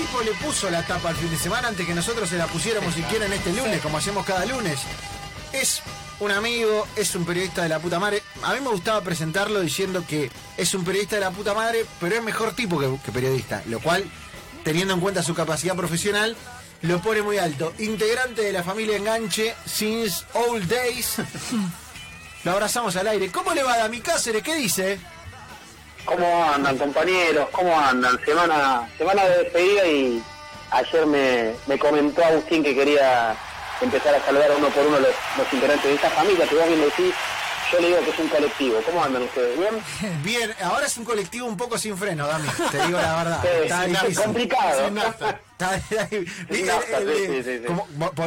tipo le puso la tapa al fin de semana antes que nosotros se la pusiéramos siquiera en este lunes, como hacemos cada lunes. Es un amigo, es un periodista de la puta madre. A mí me gustaba presentarlo diciendo que es un periodista de la puta madre, pero es mejor tipo que, que periodista, lo cual, teniendo en cuenta su capacidad profesional, lo pone muy alto. Integrante de la familia Enganche since old days. Lo abrazamos al aire. ¿Cómo le va a mi Cáceres? ¿Qué dice? ¿Cómo andan, compañeros? ¿Cómo andan? Semana semana de despedida y ayer me, me comentó Agustín que quería empezar a saludar uno por uno los, los integrantes de esta familia que vos bien decís. Yo le digo que es un colectivo. ¿Cómo andan ustedes? ¿Bien? Bien, ahora es un colectivo un poco sin freno, Dami. Te digo la verdad. Sí, Está difícil. complicado.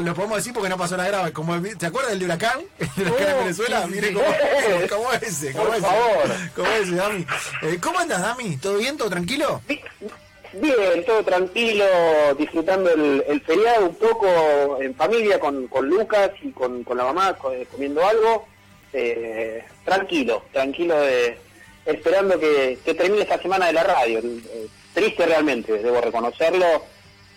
Lo podemos decir porque no pasó nada grave. Como el- ¿Te acuerdas del de huracán? El huracán en Oh, Venezuela. Mire cómo, cómo ese. Cómo Por ese. favor. Cómo ese, Dami. Eh, ¿Cómo andas, Dami? ¿Todo bien? ¿Todo tranquilo? Bien, todo tranquilo, disfrutando el, el feriado un poco en familia con, con Lucas y con, con la mamá co- comiendo algo. Eh, tranquilo, tranquilo, de, esperando que, que termine esta semana de la radio. Eh, triste realmente, debo reconocerlo,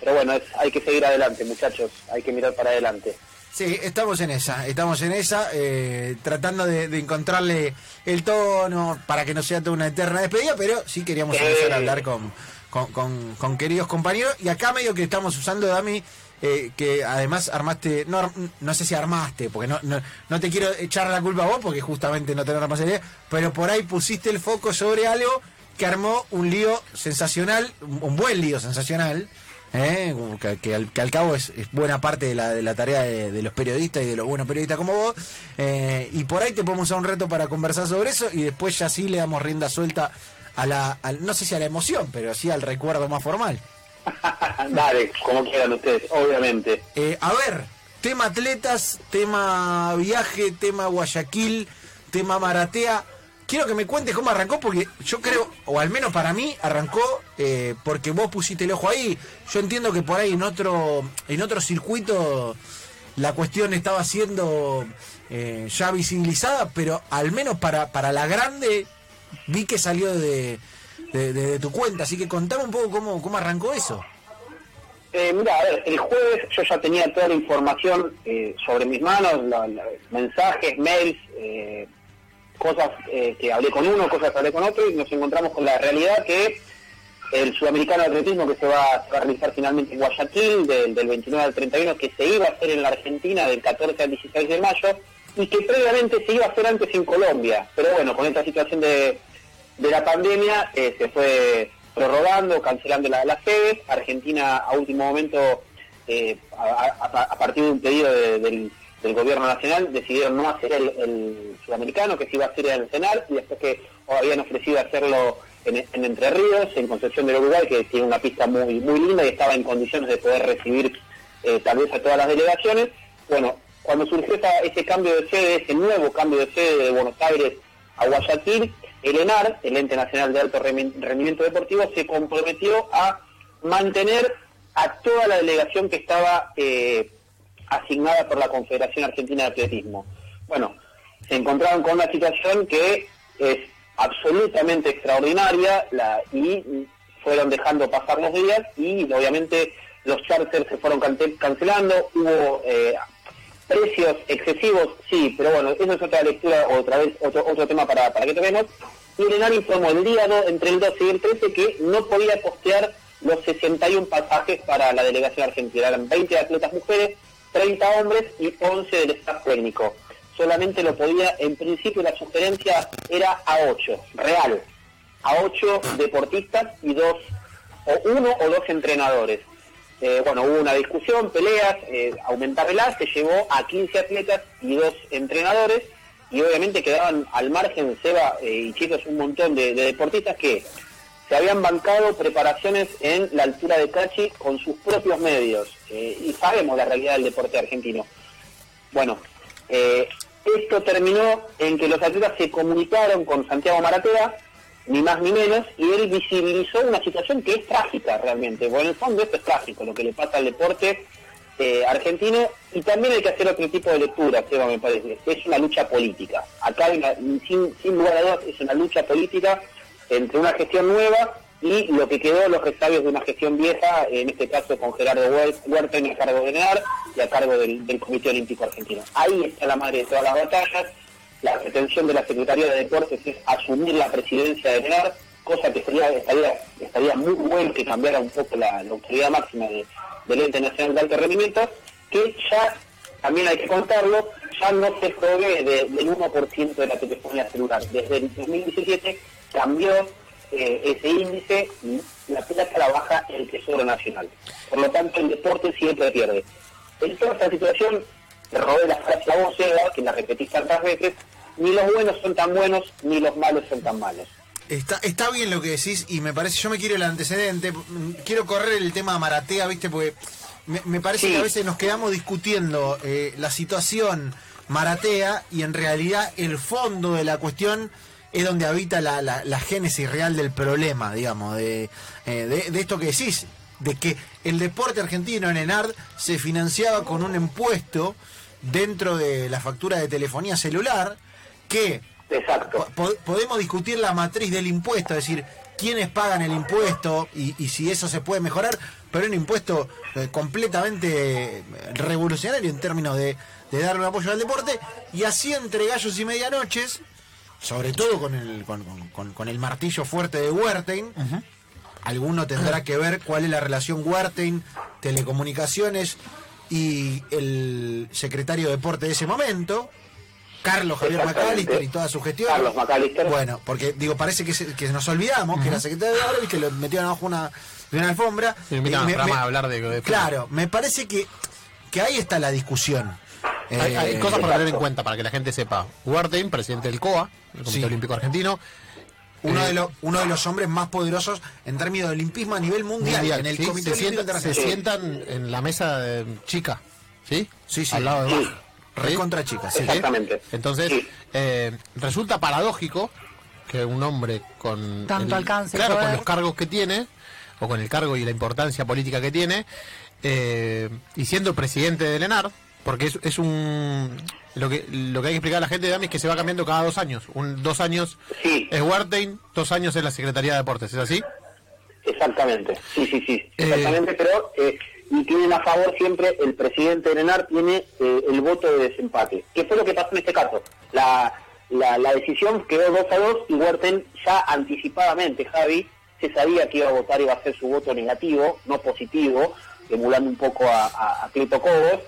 pero bueno, es- hay que seguir adelante, muchachos, hay que mirar para adelante. Sí, estamos en esa, estamos en esa, eh, tratando de, de encontrarle el tono para que no sea toda una eterna despedida, pero sí queríamos empezar a hablar con, con, con- con queridos compañeros. Y acá medio que estamos usando, Dami, eh, que además armaste, no, no sé si armaste, porque no, no, no te quiero echar la culpa a vos, porque justamente no tenés responsabilidad, pero por ahí pusiste el foco sobre algo que armó un lío sensacional, un buen lío sensacional, ¿eh? Que, que al, que al cabo es, buena parte de la, de la tarea de, los periodistas y de los buenos periodistas como vos. eh, y por ahí te podemos usar un reto para conversar sobre eso y después ya sí le damos rienda suelta a la, al- no sé si a la emoción, pero sí al recuerdo más formal. Dale, como quieran ustedes, obviamente. Eh, a ver, tema atletas, tema viaje, tema Guayaquil, tema Maratea. Quiero que me cuentes cómo arrancó, porque yo creo, o al menos para mí, arrancó eh, porque vos pusiste el ojo ahí. Yo entiendo que por ahí en otro, en otro circuito la cuestión estaba siendo eh, ya visibilizada, pero al menos para, para la grande vi que salió de, de- tu cuenta. Así que contame un poco cómo, cómo arrancó eso. Eh, mira, a ver, el jueves yo ya tenía toda la información eh, sobre mis manos, la- mensajes, mails, eh, cosas eh, que hablé con uno, cosas que hablé con otro, y nos encontramos con la realidad que el sudamericano de atletismo que se va, se va a realizar finalmente en Guayaquil, del, del 29 al 31, que se iba a hacer en la Argentina del 14 al 16 de mayo, y que previamente se iba a hacer antes en Colombia. Pero bueno, con esta situación de, de la pandemia eh, se fue prorrogando, cancelando la- las sedes. Argentina a último momento, eh, a, partir de un pedido de- del, gobierno nacional, decidieron no hacer el, el sudamericano, que se iba a hacer el CENAR, y después que habían ofrecido hacerlo en, en Entre Ríos, en Concepción del Uruguay, que tiene una pista muy, muy linda y estaba en condiciones de poder recibir eh, tal vez a todas las delegaciones. Bueno, cuando surgió ese cambio de sede, ese nuevo cambio de sede de Buenos Aires a Guayaquil, el ENAR, el Ente Nacional de Alto Rendimiento Deportivo, se comprometió a mantener a toda la delegación que estaba eh, asignada por la Confederación Argentina de Atletismo. Bueno, se encontraron con una situación que es absolutamente extraordinaria y fueron dejando pasar los días y obviamente los charters se fueron cancelando, hubo eh, precios excesivos, sí, pero bueno, eso es otra lectura, otra vez, otro, otro tema para, para que toquemos. Y el ENAR informó el día do- entre el 12 y el 13 que no podía postear los 61 pasajes para la delegación argentina. Eran 20 atletas mujeres, 30 hombres y 11 del staff técnico. Solamente lo podía, en principio la sugerencia era a 8, real, a 8 deportistas y dos, o uno o dos entrenadores. Eh, bueno, hubo una discusión, peleas, eh, aumentarla, se llevó a 15 atletas y dos entrenadores, y obviamente quedaban al margen, Seba eh, y chicos, un montón de, de deportistas que se habían bancado preparaciones en la altura de Cachi con sus propios medios, eh, y sabemos la realidad del deporte argentino. Bueno, eh, esto terminó en que los atletas se comunicaron con Santiago Maratea, ni más ni menos, y él visibilizó una situación que es trágica realmente. Bueno, en el fondo esto es trágico, lo que le pasa al deporte eh, argentino, y también hay que hacer otro tipo de lectura, Seba, me parece. Es una lucha política. Acá, hay una- sin, sin lugar a dudas, es una lucha política entre una gestión nueva y lo que quedó los resabios de una gestión vieja, en este caso con Gerardo Huerta a cargo de NEAR y a cargo del, Comité Olímpico Argentino. Ahí está la madre de todas las batallas. La pretensión de la Secretaría de Deportes es asumir la presidencia de NEAR, cosa que estaría, estaría muy bueno que cambiara un poco la, autoridad máxima del ente nacional de alto rendimiento, que ya, también hay que contarlo, ya no se provee del 1% de la telefonía celular. Desde el 2017 cambió eh, ese índice, la plata la baja el Tesoro Nacional. Por lo tanto, el deporte siempre pierde. En toda esta situación, te robé la frase a vos, que la repetís tantas veces, ni los buenos son tan buenos, ni los malos son tan malos. Está, está bien lo que decís y me parece, yo me quiero el antecedente, quiero correr el tema Maratea, ¿viste? Porque me, parece que a veces nos quedamos discutiendo eh, la situación Maratea y en realidad el fondo de la cuestión es donde habita la, la, génesis real del problema, digamos, eh, de, de, esto que decís, de que el deporte argentino en ENARD se financiaba con un impuesto dentro de la factura de telefonía celular que Exacto. podemos discutir la matriz del impuesto, es decir, quiénes pagan el impuesto y, y si eso se puede mejorar, pero un impuesto eh, completamente revolucionario en términos de, de darle un apoyo al deporte, y así entre gallos y medianoches sobre todo con el, con, el martillo fuerte de Wertheim. Alguno tendrá que ver cuál es la relación Wertheim, telecomunicaciones y el secretario de deporte de ese momento, Carlos Javier McAllister y toda su gestión. Carlos McAllister. Bueno, porque digo, parece que, que nos olvidamos que era secretario de obra y que lo metieron abajo una, de una alfombra. hablar de, Claro, me parece que, que ahí está la discusión. hay, eh, cosas para tener en cuenta, para que la gente sepa. Wertheim, presidente del COA, el Comité Olímpico Argentino. Uno, de eh, los, uno de los hombres más poderosos en términos de olimpismo a nivel mundial. en el Comité se, sientan, se sientan en la mesa de chica, ¿sí? Sí, sí. Al lado de sí. Recontra chica, sí. Exactamente. Entonces, eh, resulta paradójico que un hombre con... Tanto alcance. Claro, con los cargos que tiene, o con el cargo y la importancia política que tiene, eh, y siendo presidente del ENAR, porque es, es un lo que lo que hay que explicar a la gente de AMI es que se va cambiando cada dos años. Un, dos años es Wartain, dos años es la Secretaría de Deportes, ¿es así? Exactamente, sí, sí, sí, eh, exactamente, pero eh, y tienen a favor siempre el presidente de ENAR tiene eh, el voto de desempate. ¿Qué fue lo que pasó en este caso? La, la, la decisión quedó 2 a 2 y Huerten ya anticipadamente, Javi, se sabía que iba a votar y iba a ser su voto negativo, no positivo, emulando un poco a, a, Cobos,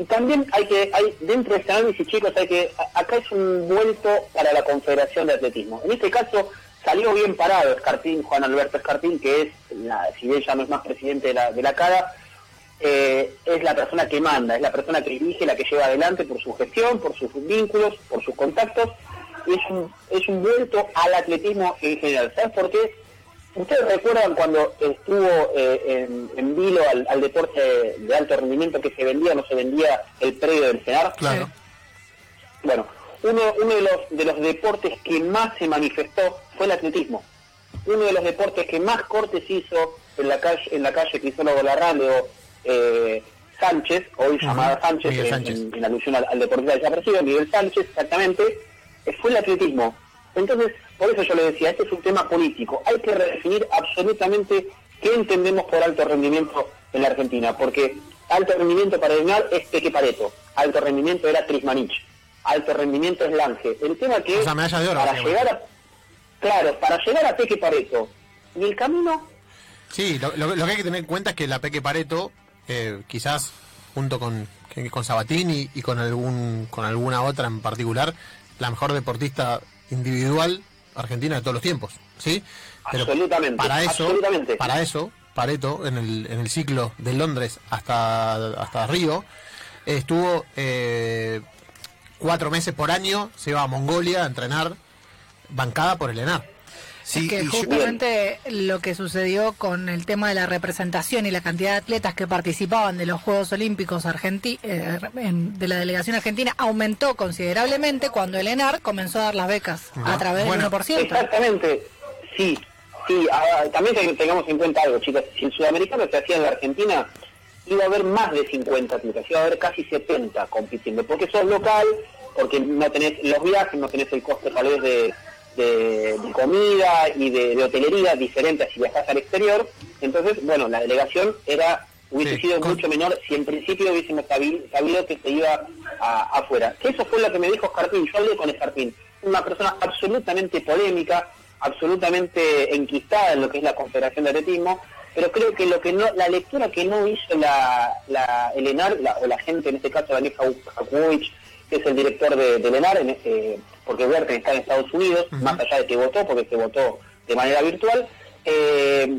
y también hay que, hay dentro de este análisis, chicos, hay que, acá es un vuelto para la Confederación de Atletismo. En este caso salió bien parado Escartín, Juan Alberto Escartín, que es, la, si bien ya no es más presidente de la, de la CADA, eh, es la persona que manda, es la persona que dirige, la que lleva adelante por su gestión, por sus vínculos, por sus contactos. Es un, es un vuelto al atletismo en general. ¿Sabes por qué? ¿Ustedes recuerdan cuando estuvo eh, en, vilo al, deporte de alto rendimiento que se vendía o no se vendía el predio del CENAR? Claro. Bueno, uno, uno de, los, de los deportes que más se manifestó fue el atletismo. Uno de los deportes que más cortes hizo en la calle, en la calle Cristóbal Larralde eh, Sánchez, hoy llamada Sánchez, En, alusión al, deportista desaparecido, Miguel Sánchez, exactamente, fue el atletismo. Entonces, por eso yo le decía, este es un tema político. Hay que redefinir absolutamente qué entendemos por alto rendimiento en la Argentina, porque alto rendimiento para el es Peque Pareto, alto rendimiento era Trismanich, alto rendimiento es Lange. El tema que para llegar a claro, para llegar a Peque Pareto y el camino Sí, lo, que hay que tener en cuenta es que la Peque Pareto, eh, quizás junto con, con Sabatini y con algún con alguna otra en particular, la mejor deportista individual Argentina de todos los tiempos, ¿sí? Pero absolutamente, para eso, para eso, Pareto, en el, en el ciclo de Londres hasta, hasta Río, estuvo eh, cuatro meses por año, se iba a Mongolia a entrenar, bancada por el ENAR. Sí, que justamente lo que sucedió con el tema de la representación y la cantidad de atletas que participaban de los Juegos Olímpicos Argenti eh, de la delegación argentina aumentó considerablemente cuando el ENAR comenzó a dar las becas a través del 1%. Exactamente, sí. Sí, ah, también tengamos en cuenta algo, chicas. Si el sudamericano se hacía en la Argentina, iba a haber más de 50 atletas, iba a haber casi 70 compitiendo, porque sos local, porque no tenés los viajes, no tenés el coste tal vez de de, comida y de, hotelería diferente a si viajas al exterior. Entonces, bueno, la delegación era hubiese sido mucho menor si en principio hubiésemos sabido que se iba afuera. Que eso fue lo que me dijo Escarpín. Yo hablé con Escarpín, una persona absolutamente polémica, absolutamente enquistada en lo que es la Confederación de Atletismo, pero creo que lo que no, la lectura que no hizo la, la el ENAR, o la gente, en este caso Daniel Jakubovic, que es el director de, del ENAR, en este, porque Werten está en Estados Unidos, más allá de que votó, porque se votó de manera virtual, eh,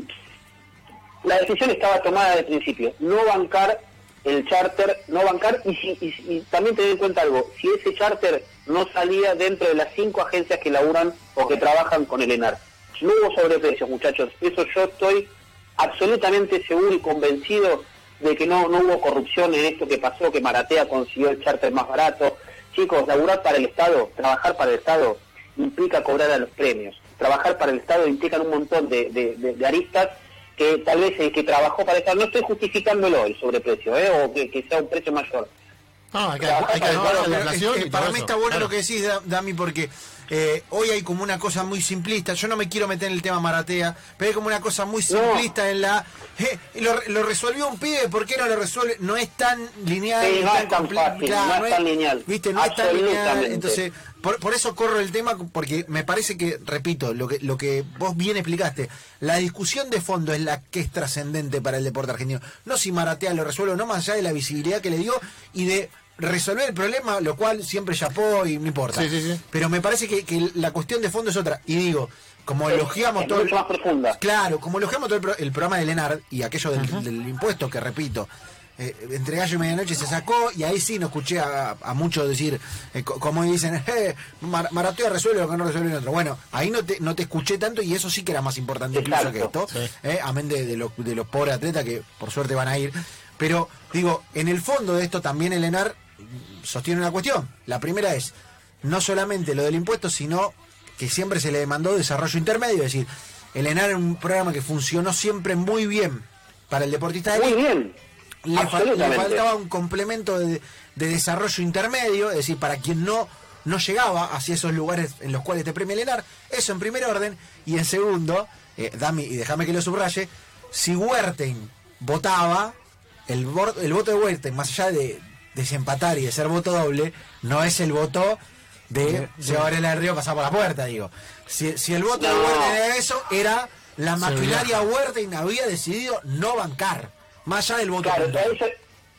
la decisión estaba tomada de principio, no bancar el charter, no bancar, y, y, también tener en cuenta algo, si ese charter no salía dentro de las cinco agencias que laburan o que trabajan con el ENAR. No hubo sobreprecios, muchachos, eso yo estoy absolutamente seguro y convencido de que no, no hubo corrupción en esto que pasó, que Maratea consiguió el charter más barato. Chicos, laburar para el Estado, trabajar para el Estado, implica cobrar a los premios. Trabajar para el Estado implica un montón de, de, aristas que tal vez el que trabajó para el Estado, no estoy justificándolo el sobreprecio, ¿eh? o que, sea un precio mayor. No, hay que, hay que, para mí está bueno lo que decís, Dami, porque eh, hoy hay como una cosa muy simplista. Yo no me quiero meter en el tema Maratea, pero hay como una cosa muy simplista en la. Eh, lo, resolvió un pibe, ¿por qué no lo resuelve? No es tan lineal. no, es tan fácil, no, es tan lineal. ¿Viste? No es tan lineal. Entonces, por, eso corro el tema, porque me parece que, repito, lo que, lo que vos bien explicaste, la discusión de fondo es la que es trascendente para el deporte argentino. No si Maratea lo resuelve no, más allá de la visibilidad que le dio y de resolver el problema, lo cual siempre yapó y no importa. Pero me parece que, la cuestión de fondo es otra. Y digo, como elogiamos todo. más profunda. Claro, como elogiamos todo el, programa de Lenard y aquello del, impuesto, que repito, eh, entre gallo y medianoche se sacó y ahí sí no escuché a, muchos decir, eh, como dicen, eh, Maratea resuelve lo que no resuelve el otro. Bueno, ahí no te, no te escuché tanto y eso sí que era más importante incluso que esto, eh, amén de, de, los, de los pobres atletas que por suerte van a ir. Pero digo, en el fondo de esto también el ENAR sostiene una cuestión. La primera es, no solamente lo del impuesto, sino que siempre se le demandó desarrollo intermedio, es decir, el ENAR es un programa que funcionó siempre muy bien para el deportista de Muy bien. Le, faltaba un complemento de, desarrollo intermedio, es decir, para quien no, no llegaba hacia esos lugares en los cuales te premia el ENAR, eso en primer orden, y en segundo, eh, Dami, y déjame que lo subraye, si Huerten votaba, el, el voto de Huerten, más allá de, desempatar y de ser voto doble, no es el voto de llevar el río pasar por la puerta, digo. Si, si el voto de Huerta era eso, era la maquinaria Huerta y había decidido no bancar, más allá del voto. Claro, eso,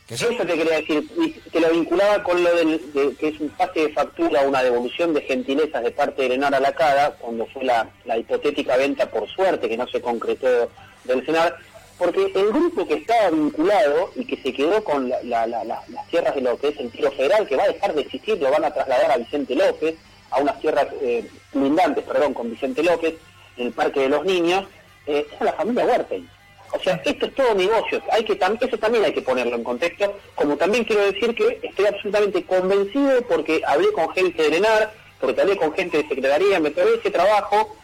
eso, te quería decir, que lo vinculaba con lo del, que es un pase de factura, una devolución de gentilezas de parte de Lenar a la CADA, cuando fue la, la hipotética venta por suerte, que no se concretó del Senado, porque el grupo que estaba vinculado y que se quedó con las tierras de lo que es el tiro federal, que va a dejar de existir, lo van a trasladar a Vicente López, a unas tierras eh, lindantes, perdón, con Vicente López, en el Parque de los Niños, eh, es la familia Huerten. O sea, esto es todo negocio, hay que eso también hay que ponerlo en contexto, como también quiero decir que estoy absolutamente convencido porque hablé con gente de Lenar, porque hablé con gente de Secretaría, me tomé ese trabajo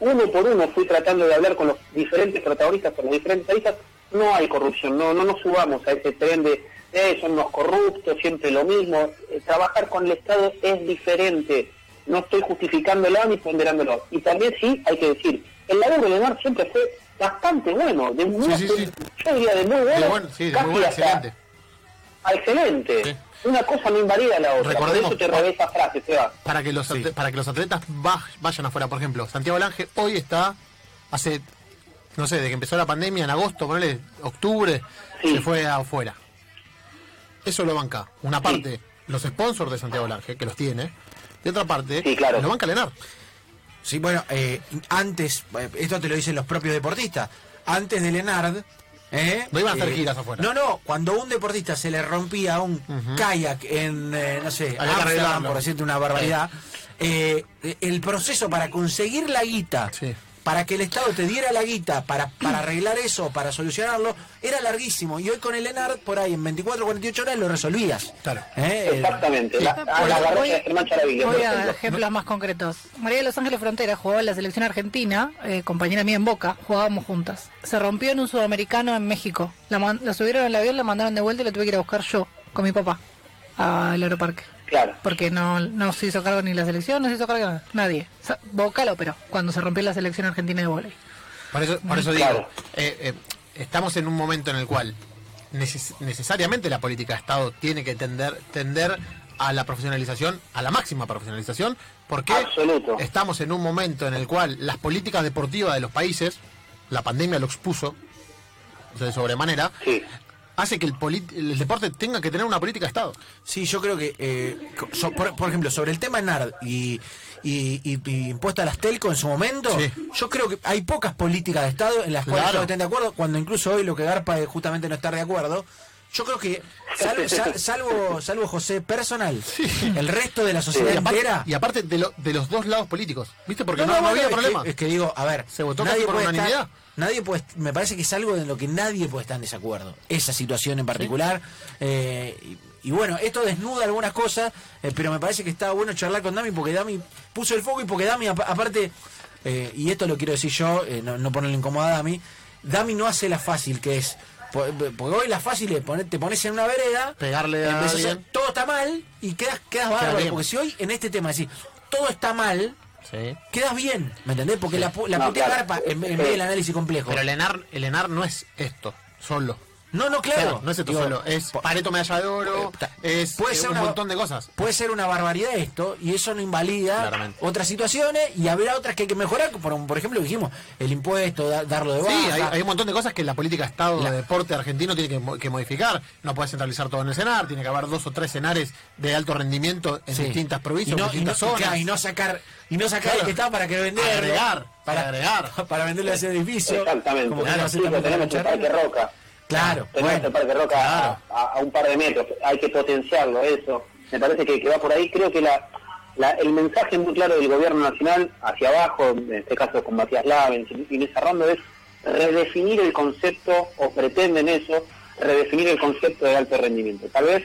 uno por uno fui tratando de hablar con los diferentes protagonistas, con los diferentes países, no hay corrupción, no, no nos subamos a ese tren de eh, son los corruptos, siempre lo mismo. Eh, trabajar con el Estado es diferente. No estoy justificándolo ni ponderándolo. Y también sí, hay que decir, el labor de mar siempre fue bastante bueno, de muy, yo diría de muy bueno, de muy excelente. excelente una cosa no invalida la otra. Recordemos, Por eso te esa frase, Seba. Para que los, para que los atletas vayan afuera, por ejemplo, Santiago Lange hoy está, hace, no sé, desde que empezó la pandemia, en agosto, ponele, octubre, se fue afuera. Eso lo banca. Una parte, los sponsors de Santiago Lange, que los tiene. De otra parte, lo banca Lenar. Sí, bueno, eh, antes, eh, esto te lo dicen los propios deportistas, antes de Lenard, ¿Eh? No iban a hacer eh, giras afuera. No, no, cuando un deportista se le rompía un kayak en, eh, no sé, Amsterdam, por decirte una barbaridad, el proceso para conseguir la guita para que el Estado te diera la guita para, para arreglar eso, para solucionarlo, era larguísimo. Y hoy con el ENAR, por ahí en 24 48 horas lo resolvías. Claro. ¿Eh? Exactamente. La, voy, a ejemplos más concretos. María de Los Ángeles Frontera jugaba en la selección argentina, eh, compañera mía en Boca, jugábamos juntas. Se rompió en un sudamericano en México. La, subieron al avión, la mandaron de vuelta y la tuve que ir a buscar yo, con mi papá, al aeroparque. Claro. Porque no, no se hizo cargo ni la selección, no se hizo cargo nadie. Boca lo operó cuando se rompió la selección argentina de vóley. Por eso, por eso Claro. digo, eh, eh, estamos en un momento en el cual neces- necesariamente la política de Estado tiene que tender, tender a la profesionalización, a la máxima profesionalización, porque Absoluto. estamos en un momento en el cual las políticas deportivas de los países, la pandemia lo expuso de sobremanera, Sí. Hace que el, el deporte tenga que tener una política de Estado. Sí, yo creo que, eh, so- por, por ejemplo, sobre el tema NARD y, y, y- y impuesto a las telco en su momento, Sí. yo creo que hay pocas políticas de Estado en las cuales Claro. todos estén de acuerdo, cuando incluso hoy lo que Garpa es justamente no estar de acuerdo. Yo creo que, sal- sal- salvo, salvo José personal, el resto de la Y sociedad aparte, entera... y aparte de, lo- de los dos lados políticos, ¿viste? Porque no, No, no, no había es problema. que- Es que, digo, a ver, Se votó casi por unanimidad. estar- nadie puede, me parece que es algo en lo que nadie puede estar en desacuerdo. Esa situación en particular. eh, y, y bueno, esto desnuda algunas cosas, eh, pero me parece que estaba bueno charlar con Dami porque Dami puso el foco y porque Dami, apa- aparte, eh, y esto lo quiero decir yo, eh, no, no ponerle incómoda a Dami, Dami no hace la fácil que es. po- Porque hoy la fácil es poner, te pones en una vereda, Pegarle a todo está mal y quedas, quedas bárbaro. Porque si hoy en este tema decís, todo está mal, Sí. quedas bien, ¿me entendés? Porque la, la No, putea claro. garpa en, vez del análisis complejo. Pero el ENAR, el ENAR no es esto, solo. No, no, claro. Claro, no es esto Digo, solo, es Pareto medalla de oro, Ta- es puede eh, ser un una- montón de cosas. Puede ser una barbaridad esto, y eso no invalida Claramente. otras situaciones, y habrá otras que hay que mejorar, por, por ejemplo, dijimos, el impuesto, da- darlo de baja. Sí, hay, hay un montón de cosas que la política de Estado La- de deporte argentino tiene que, mo- que modificar. No puede centralizar todo en el CENAR, tiene que haber dos o tres CENARes de alto rendimiento en Sí. distintas provincias, y no, en distintas y no- y zonas. claro, y no sacar y no sacar Claro. el que está para que venderlo Agregar, para agregar. para venderle a ese edificio Exactamente. como que Claro, no sí, tenemos Roca. Claro Tenemos bueno el Parque Roca a- a, a un par de metros. Hay que potenciarlo, eso. Me parece que, que va por ahí. Creo que la, la- el mensaje muy claro del gobierno nacional hacia abajo, en este caso con Matías Laven y Inés Arrando, es redefinir el concepto, o pretenden eso, redefinir el concepto de alto rendimiento. Tal vez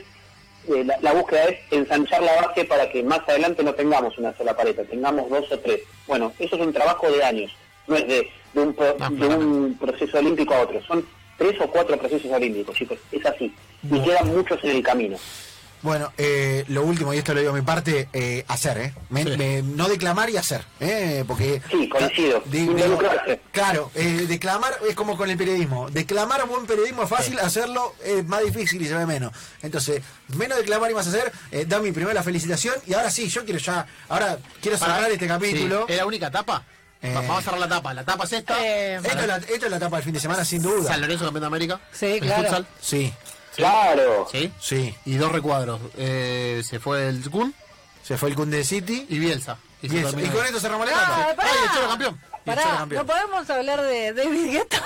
eh, la, la búsqueda es ensanchar la base para que más adelante no tengamos una sola pareja, tengamos dos o tres. Bueno, eso es un trabajo de años, no es de, de un, pro- No, de un proceso olímpico a otro, son tres o cuatro procesos olímpicos, chicos, es así, y quedan muchos en el camino. Bueno, eh, lo último, y esto lo digo a mi parte, eh, hacer, ¿eh? Me- Sí. me- no declamar y hacer, ¿eh? Porque... Sí, coincido. Digo, Involucrarse. claro, eh, declamar es como con el periodismo. Declamar buen periodismo es fácil, hacerlo es más difícil y se ve menos. Entonces, menos declamar y más hacer. Eh, Dami, primero la felicitación. Y ahora sí, yo quiero ya... Ahora quiero cerrar este capítulo. Sí, ¿Es la única etapa? Eh. Va- Vamos a cerrar la tapa. La tapa es esta. Eh, Esto, es la, esto es la etapa del fin de semana, sin duda. San Lorenzo campeón de América. Sí, El claro. futsal. Sí, Claro. Sí. sí. Y dos recuadros. Eh, se fue el Kun Se fue el Cunde City. y Bielsa. Y, con esto cerramos la Ah, etapa. pará. ¡Ay, el campeón! El Pará, campeón. no podemos hablar de David Guetta.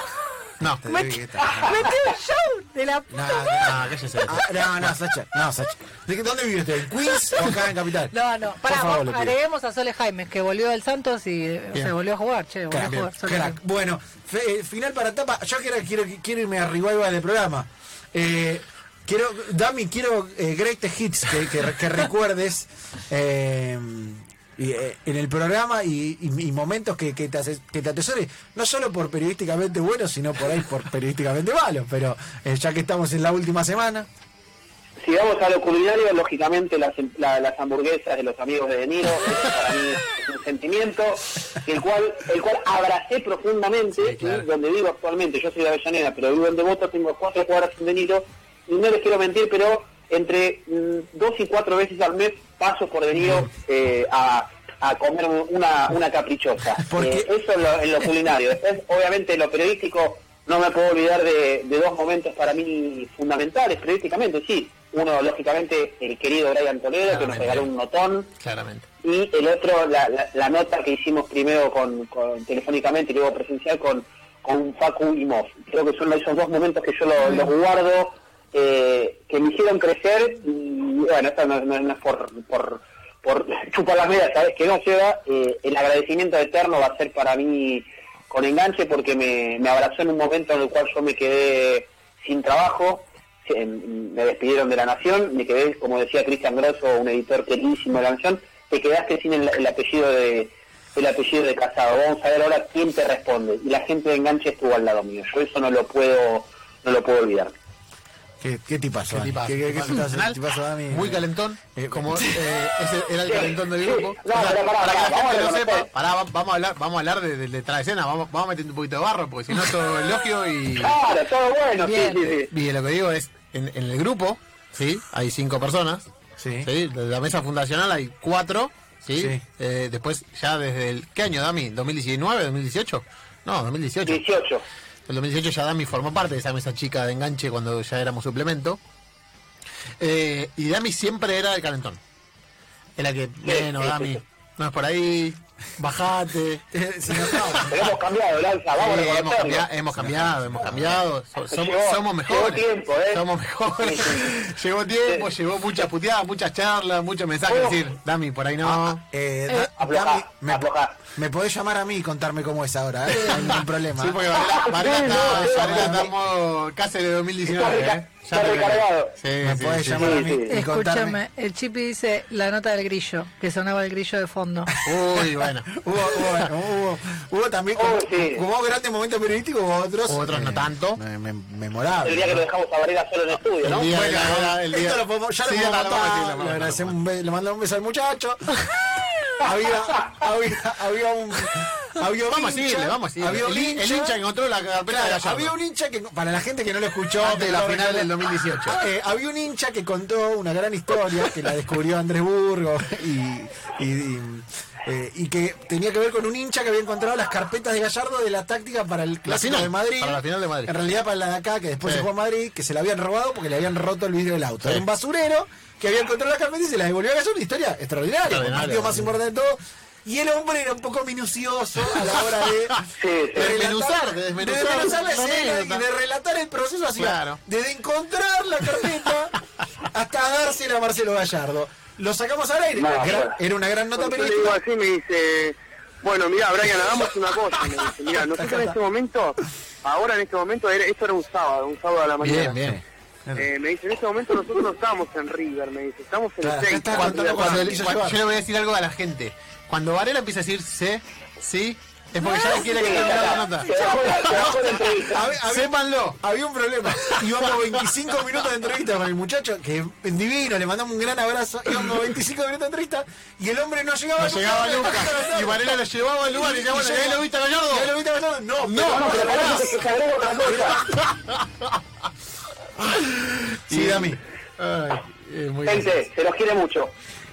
No. Está- metió un show de la No, puta no. Ah, cállese. Ah, no, no, Sacha, no, Sacha. ¿De qué- ¿Dónde vive usted? ¿En Queens o acá en Capital? No, no, pará, favor, vamos, agreguemos a Sole Jaimes, que volvió del Santos y eh, Bien. se volvió a jugar, che, volvió Crack, a jugar. Sole crack. Bueno, fe- eh, final para tapa. Yo quiero, quiero, quiero irme a revival del programa. Eh, quiero, Dami, quiero eh, greatest hits que, que, que recuerdes eh, y, eh, en el programa y, y- y momentos que, que te haces- que te atesores, no solo por periodísticamente buenos, sino por ahí por periodísticamente malos. Pero eh, ya que estamos en la última semana, Si vamos a lo culinario, lógicamente las, la- las hamburguesas de los amigos de De Niro, para mí es un sentimiento, el cual, el cual abracé profundamente, Sí, claro. donde vivo actualmente, yo soy de Avellaneda, pero vivo en Devoto, tengo cuatro cuadras en De Niro, y no les quiero mentir, pero entre mm, dos y cuatro veces al mes paso por De Niro eh, a, a comer una, una caprichosa. Eh, eso en lo, en lo culinario. Después, obviamente, en lo periodístico, no me puedo olvidar de, de dos momentos para mí fundamentales, periodísticamente, sí. Uno, lógicamente, el querido Brian Toledo, que nos regaló un notón, Claramente. y el otro, la, la- la nota que hicimos primero con, con- telefónicamente y luego presencial con, con Facu y Moff. Creo que son esos dos momentos que yo lo- los guardo, eh, que me hicieron crecer, y bueno, esto no, no- no es por, por, por chupar las medias, ¿sabes? Que no lleva, eh, el agradecimiento eterno va a ser para mí con enganche porque me, me abrazó en un momento en el cual yo me quedé sin trabajo, se- me despidieron de la Nación, me quedé, como decía Cristian Grosso, un editor queridísimo de la Nación, te quedaste sin el, el apellido de el apellido de Casado. Vamos a ver ahora quién te responde. Y la gente de enganche estuvo al lado mío. Yo eso no lo puedo no lo puedo olvidar. ¿Qué, qué tipazo, ¿Qué tipazo? ¿Qué, qué, qué Tipazo. tipazo, Dami? Muy calentón, Eh, como eh, ese era el Sí, calentón del sí. grupo. No, pero pará, para que la gente a lo sepa, pará, va- vamos a hablar, vamos a hablar de, de, de escena, vamos, vamos a meter un poquito de barro, porque si no todo elogio y, Claro, todo bueno, sí, Bien. sí, sí. y lo que digo es, en, en el grupo, ¿sí? Hay cinco personas, Sí. ¿sí? De la mesa fundacional hay cuatro, ¿sí? Sí. Eh, después, ya desde el, ¿qué año, Dami? ¿2019, 2018? No, 2018. 18. El 2018 ya Dami formó parte de esa mesa chica de enganche cuando ya éramos suplemento. Eh, y Dami siempre era el calentón. Era que, bueno, sí, Dami, sí, no es por ahí, bajate. Eh. Pero hemos cambiado, Lanza, vamos Eh, a hemos, cambiado, hemos cambiado, hemos cambiado. So- somos, Llegó- somos mejores. llegó tiempo, ¿eh? Somos mejores. Llegó tiempo, llegó muchas puteadas, muchas charlas, muchos mensajes. Decir, Dami, por ahí no. Eh, Eh, aflojá, Dami, me. Me podés llamar a mí y contarme cómo es ahora, ¿eh? No hay ningún problema. Sí, porque Varela, Sí, está, no, de 2019. Está ¿eh? está recargado. Sí, me sí, podés sí. llamar a mí sí. y contarme. Escúchame, el Chipi dice la nota del grillo, que sonaba el grillo de fondo. Uy, bueno. Hubo, hubo, hubo, hubo también como, Oh, sí. como grandes momentos periodísticos, hubo otros. Otros no tanto. me- me- memorables. El día que lo dejamos a Varela solo en el estudio, ¿no? El día Bueno, la hora, el día. esto lo podemos, ya Sí, lo podemos contar, le mandamos un beso al muchacho. Había, había, había un. Había un Vamos a hincha, decirle, vamos a decirle. Había un El, el hincha, hincha encontró la carpeta claro, de Gallardo. había un hincha que, para la gente que no lo escuchó, Antes de la final del 2018. eh, había un hincha que contó una gran historia que la descubrió Andrés Burgo y, y, y, eh, y que tenía que ver con un hincha que había encontrado las carpetas de Gallardo de la táctica para el clásico final, de Madrid. para la final de Madrid. En realidad para la de acá, que después Sí. se jugó a Madrid, que se la habían robado porque le habían roto el vidrio del auto. Sí. Era un basurero que había encontrado las carpetas y se las devolvió a Gallardo. Una historia extraordinaria, el partido más importante de todo. Y el hombre era un poco minucioso a la hora de, Sí, sí. relatar- Desmenuzar, de desmenuzar de desmenuzar la escena y de relatar el proceso así. Claro. Desde encontrar la carpeta hasta dársela a Marcelo Gallardo. Lo sacamos al aire. No, Era- una gran nota Cuando yo le digo periodística. así me dice, bueno, mira, Brian, hagamos una cosa. Me dice, mira, nosotros en este momento, ahora en este momento, era, esto era un sábado, un sábado a la mañana. Bien, bien. Eh, me dice, en este momento nosotros no estamos en River, me dice, estamos en Claro, el está Cuando, cuando Cuando el- yo le voy a decir algo a la gente. Cuando Varela empieza a decir sí, sí, es porque ya quiere que termine la nota. Se bajó la- se bajó la entrevista. Había- había- Sépanlo. Había un problema. Íbamos 25 minutos de entrevista con el muchacho, que es divino, le mandamos un gran abrazo. Íbamos 25 minutos de entrevista y el hombre no llegaba No llegaba nunca. Y Varela lo llevaba al lugar y bueno, ¿y ahí lo viste a ¿Ya lo Gallardo? viste a Gallardo? No, No, No, pero parece que Sí, Dami. Ay, eh, muy Gente, se los quiere mucho.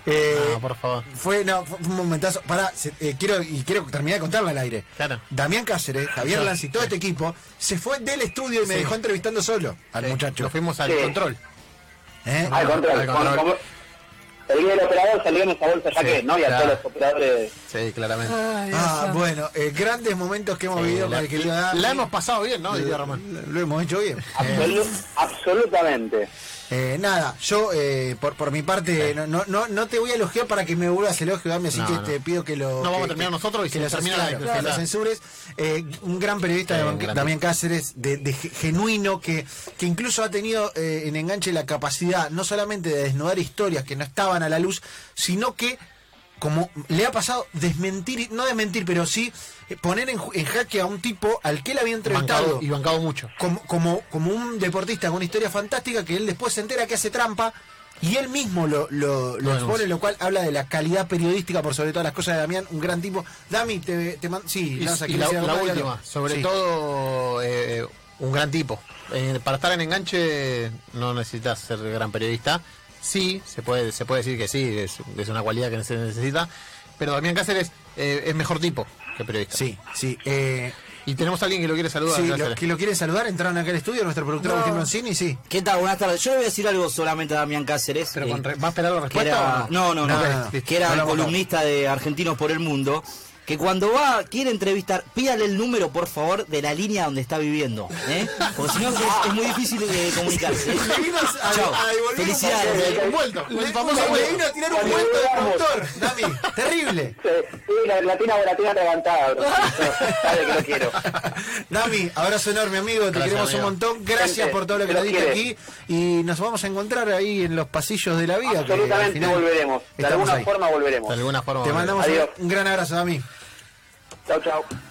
Eh, No, por favor. Fue, no, fue un momentazo. Pará, se- eh, quiero, y quiero terminar de contarlo al aire. Claro. Damián Cáceres, Javier Lanz y todo este equipo se fue del estudio y me Sí. dejó entrevistando solo al Sí, muchacho. Nos fuimos al Sí. control. ¿Eh? Al control. al con- control. como- el día del operador salió en esa bolsa ya Sí, que, ¿no? Y a claro. todos los operadores. Sí, claramente. Ay, Ah, bueno, eh, grandes momentos que hemos Sí, vivido la, el Dami. la hemos pasado bien, ¿no? Román. Lo- Lo hemos hecho bien. Absolu- absolutamente. Eh, nada, yo eh, por, por mi parte no, no, no, te voy a elogiar para que me vuelvas elogio, Dami, así No, que no. te pido que lo. No, vamos a terminar que- nosotros y que se lo termina claro, la claro. censures. Eh, un gran periodista, Damián- Cáceres, de, de ge- genuino, que, que incluso ha tenido eh, en enganche la capacidad no solamente de desnudar historias que no estaban a la luz, sino que como le ha pasado desmentir, no desmentir, pero sí eh, poner en, jaque a un tipo al que él había entrevistado Bancado, y bancado mucho. como, como, como un deportista con una historia fantástica que él después se entera que hace trampa y él mismo lo, lo, expone, lo cual habla de la calidad periodística por sobre todas las cosas de Damián, un gran tipo. Dami, te, te man- sí, Y, Lanza, y ¿quieres la, última, sobre Sí. todo eh, un gran tipo. Eh, para estar en enganche no necesitas ser gran periodista. Sí, se puede, se puede decir que sí, es, es una cualidad que se necesita. Pero Damián Cáceres eh, es mejor tipo que periodista. Sí, sí. Eh, Y tenemos a alguien que lo quiere saludar. sí, lo, que lo quieren saludar, entraron acá al estudio, nuestro productor No. Agustín Broncini, sí. ¿Qué tal? Buenas tardes. Yo le voy a decir algo solamente a Damián Cáceres. Pero eh, con re- ¿Va a esperar la respuesta era, o no? no, no, no, No, no, no. que era No el columnista de Argentinos por el Mundo, que cuando va, quiere entrevistar, pídale el número, por favor, de la línea donde está viviendo, ¿eh? Porque si no es, es muy difícil de comunicarse. ¿eh? Le vino a- Chao. a devolver un Felicidades. papel. Un vuelto, Le, el famoso le vino a tirar un vuelto de productor, Dami. Terrible. Sí, la, la tiene la tiene levantada, bro. Sabe que lo quiero. Dami, abrazo enorme, amigo. Te Gracias, queremos un montón. Gracias Gente, por todo lo que nos diste aquí. Y nos vamos a encontrar ahí en los pasillos de la que al Absolutamente final volveremos. De alguna ahí. forma volveremos. De alguna forma. Te mandamos un gran abrazo, Dami. Chao, chao.